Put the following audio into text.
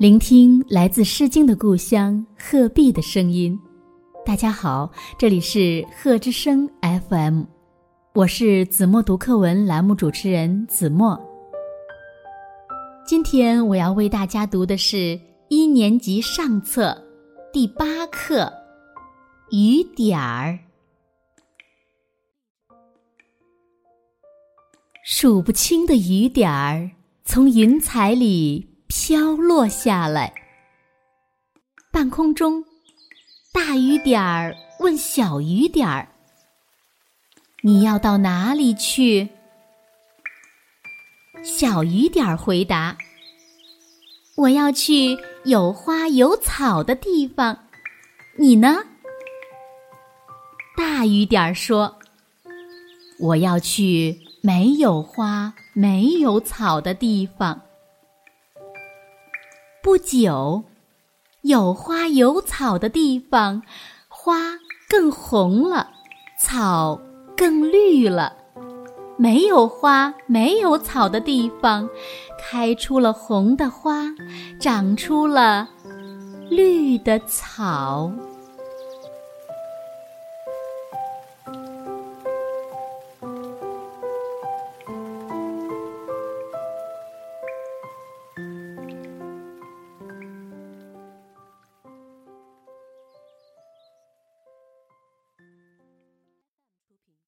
聆听来自《诗经》的故乡鹤壁的声音。大家好，这里是鹤之声 FM，我是子墨读课文栏目主持人子墨。今天我要为大家读的是一年级上册第八课《雨点儿》。数不清的雨点儿从云彩里。飘落下来，半空中，大雨点儿问小雨点儿：“你要到哪里去？”小雨点儿回答：“我要去有花有草的地方。”你呢？大雨点儿说：“我要去没有花没有草的地方。”不久，有花有草的地方，花更红了，草更绿了；没有花没有草的地方，开出了红的花，长出了绿的草。